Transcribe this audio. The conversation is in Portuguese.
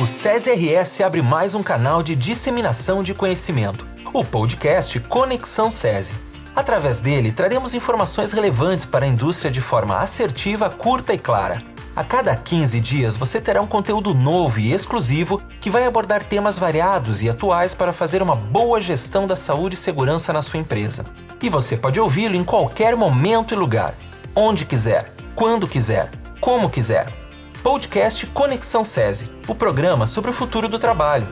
o SESI RS abre mais um canal de disseminação de conhecimento, o podcast Conexão SESI. Através dele, traremos informações relevantes para a indústria de forma assertiva, curta e clara. A cada 15 dias você terá um conteúdo novo e exclusivo que vai abordar temas variados e atuais para fazer uma boa gestão da saúde e segurança na sua empresa. E você pode ouvi-lo em qualquer momento e lugar, onde quiser, quando quiser, como quiser. Podcast Conexão SESI, o programa sobre o futuro do trabalho.